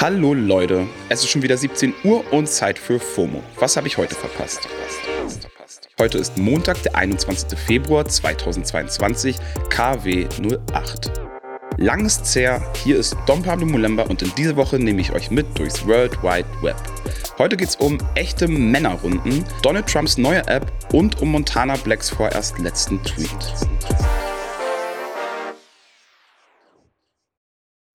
Hallo Leute, es ist schon wieder 17 Uhr und Zeit für FOMO. Was habe ich heute verpasst? Heute ist Montag, der 21. Februar 2022, KW 08. Lang ist's her, hier ist Don Pablo Mulemba und in dieser Woche nehme ich euch mit durchs World Wide Web. Heute geht's um echte Männerrunden, Donald Trumps neue App und um Montana Blacks vorerst letzten Tweet.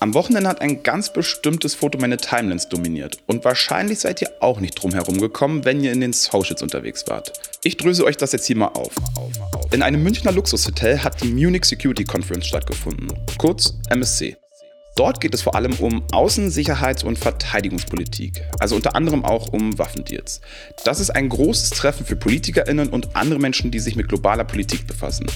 Am Wochenende hat ein ganz bestimmtes Foto meine Timelines dominiert und wahrscheinlich seid ihr auch nicht drum herum gekommen, wenn ihr in den Socials unterwegs wart. Ich dröse euch das jetzt hier mal auf. In einem Münchner Luxushotel hat die Munich Security Conference stattgefunden, kurz MSC. Dort geht es vor allem um Außen-, Sicherheits- und Verteidigungspolitik, also unter anderem auch um Waffendeals. Das ist ein großes Treffen für PolitikerInnen und andere Menschen, die sich mit globaler Politik befassen.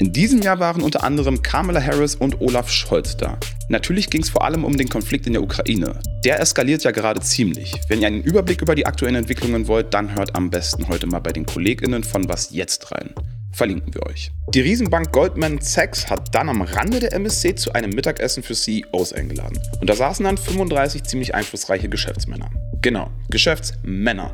In diesem Jahr waren unter anderem Kamala Harris und Olaf Scholz da. Natürlich ging es vor allem um den Konflikt in der Ukraine. Der eskaliert ja gerade ziemlich. Wenn ihr einen Überblick über die aktuellen Entwicklungen wollt, dann hört am besten heute mal bei den KollegInnen von Was Jetzt rein. Verlinken wir euch. Die Riesenbank Goldman Sachs hat dann am Rande der MSC zu einem Mittagessen für CEOs eingeladen. Und da saßen dann 35 ziemlich einflussreiche Geschäftsmänner. Genau, Geschäftsmänner.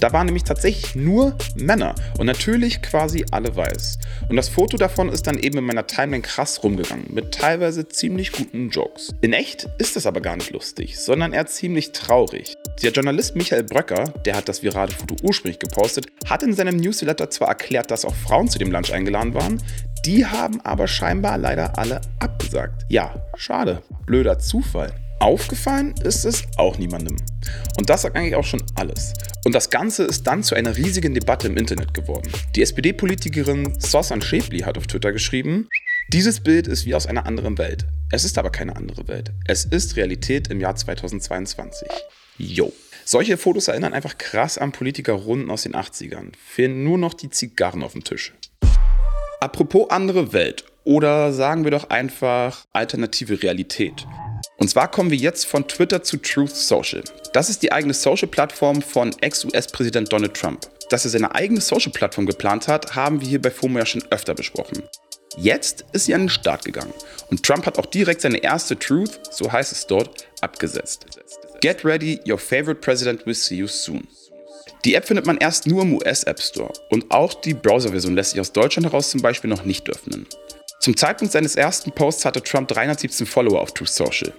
Da waren nämlich tatsächlich nur Männer und natürlich quasi alle weiß. Und das Foto davon ist dann eben in meiner Timeline krass rumgegangen, mit teilweise ziemlich guten Jokes. In echt ist das aber gar nicht lustig, sondern eher ziemlich traurig. Der Journalist Michael Bröcker, der hat das virale Foto ursprünglich gepostet, hat in seinem Newsletter zwar erklärt, dass auch Frauen zu dem Lunch eingeladen waren, die haben aber scheinbar leider alle abgesagt. Ja, schade. Blöder Zufall. Aufgefallen ist es auch niemandem. Und das sagt eigentlich auch schon alles. Und das Ganze ist dann zu einer riesigen Debatte im Internet geworden. Die SPD-Politikerin Sosan Schäfli hat auf Twitter geschrieben, dieses Bild ist wie aus einer anderen Welt. Es ist aber keine andere Welt. Es ist Realität im Jahr 2022. Yo. Solche Fotos erinnern einfach krass an Politikerrunden aus den 80ern. Fehlen nur noch die Zigarren auf dem Tisch. Apropos andere Welt oder sagen wir doch einfach alternative Realität. Und zwar kommen wir jetzt von Twitter zu Truth Social. Das ist die eigene Social-Plattform von Ex-US-Präsident Donald Trump. Dass er seine eigene Social-Plattform geplant hat, haben wir hier bei FOMO ja schon öfter besprochen. Jetzt ist sie an den Start gegangen und Trump hat auch direkt seine erste Truth, so heißt es dort, abgesetzt. Get ready, your favorite president will see you soon. Die App findet man erst nur im US-App Store und auch die Browser-Version lässt sich aus Deutschland heraus zum Beispiel noch nicht öffnen. Zum Zeitpunkt seines ersten Posts hatte Trump 317 Follower auf Truth Social.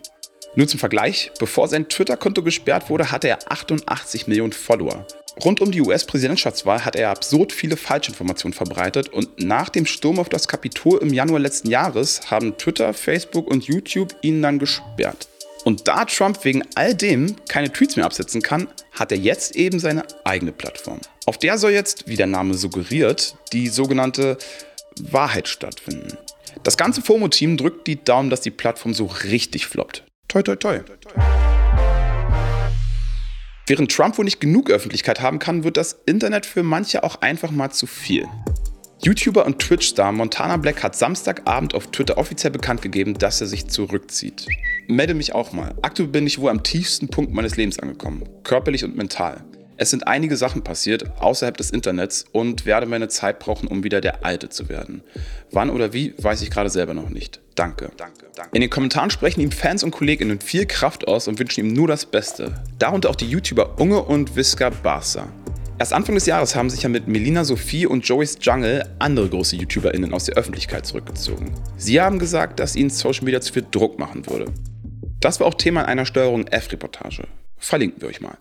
Nur zum Vergleich, bevor sein Twitter-Konto gesperrt wurde, hatte er 88 Millionen Follower. Rund um die US-Präsidentschaftswahl hat er absurd viele Falschinformationen verbreitet und nach dem Sturm auf das Kapitol im Januar letzten Jahres haben Twitter, Facebook und YouTube ihn dann gesperrt. Und da Trump wegen all dem keine Tweets mehr absetzen kann, hat er jetzt eben seine eigene Plattform. Auf der soll jetzt, wie der Name suggeriert, die sogenannte Wahrheit stattfinden. Das ganze FOMO-Team drückt die Daumen, dass die Plattform so richtig floppt. Toi, toi, toi. Während Trump wohl nicht genug Öffentlichkeit haben kann, wird das Internet für manche auch einfach mal zu viel. YouTuber und Twitch-Star Montana Black hat Samstagabend auf Twitter offiziell bekannt gegeben, dass er sich zurückzieht. Melde mich auch mal. Aktuell bin ich wohl am tiefsten Punkt meines Lebens angekommen, körperlich und mental. Es sind einige Sachen passiert außerhalb des Internets und werde meine Zeit brauchen, um wieder der Alte zu werden. Wann oder wie, weiß ich gerade selber noch nicht. Danke. danke, danke. In den Kommentaren sprechen ihm Fans und KollegInnen viel Kraft aus und wünschen ihm nur das Beste. Darunter auch die YouTuber Unge und Visca Barca. Erst Anfang des Jahres haben sich ja mit Melina Sophie und Joey's Jungle andere große YouTuberInnen aus der Öffentlichkeit zurückgezogen. Sie haben gesagt, dass ihnen Social Media zu viel Druck machen würde. Das war auch Thema in einer Steuerung F-Reportage. Verlinken wir euch mal.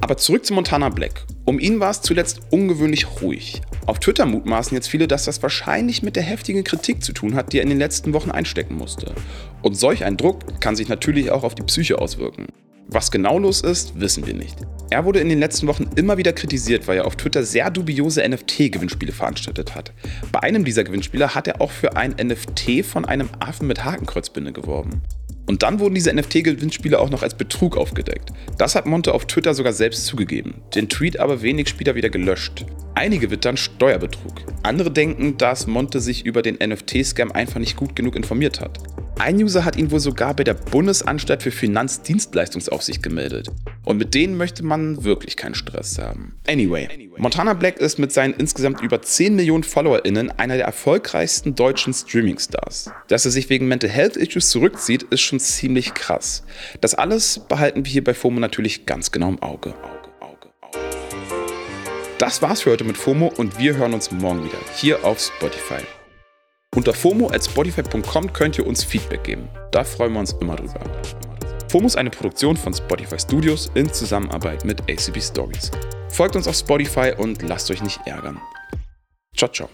Aber zurück zu Montana Black. Um ihn war es zuletzt ungewöhnlich ruhig. Auf Twitter mutmaßen jetzt viele, dass das wahrscheinlich mit der heftigen Kritik zu tun hat, die er in den letzten Wochen einstecken musste. Und solch ein Druck kann sich natürlich auch auf die Psyche auswirken. Was genau los ist, wissen wir nicht. Er wurde in den letzten Wochen immer wieder kritisiert, weil er auf Twitter sehr dubiose NFT-Gewinnspiele veranstaltet hat. Bei einem dieser Gewinnspiele hat er auch für ein NFT von einem Affen mit Hakenkreuzbinde geworben. Und dann wurden diese NFT-Gewinnspiele auch noch als Betrug aufgedeckt. Das hat Monte auf Twitter sogar selbst zugegeben, den Tweet aber wenig später wieder gelöscht. Einige wittern Steuerbetrug. Andere denken, dass Monte sich über den NFT-Scam einfach nicht gut genug informiert hat. Ein User hat ihn wohl sogar bei der Bundesanstalt für Finanzdienstleistungsaufsicht gemeldet. Und mit denen möchte man wirklich keinen Stress haben. Anyway, Montana Black ist mit seinen insgesamt über 10 Millionen FollowerInnen einer der erfolgreichsten deutschen Streaming-Stars. Dass er sich wegen Mental Health Issues zurückzieht, ist schon ziemlich krass. Das alles behalten wir hier bei FOMO natürlich ganz genau im Auge. Das war's für heute mit FOMO und wir hören uns morgen wieder hier auf Spotify. Unter fomo.spotify.com könnt ihr uns Feedback geben. Da freuen wir uns immer drüber. FOMO ist eine Produktion von Spotify Studios in Zusammenarbeit mit ACB Stories. Folgt uns auf Spotify und lasst euch nicht ärgern. Ciao, ciao.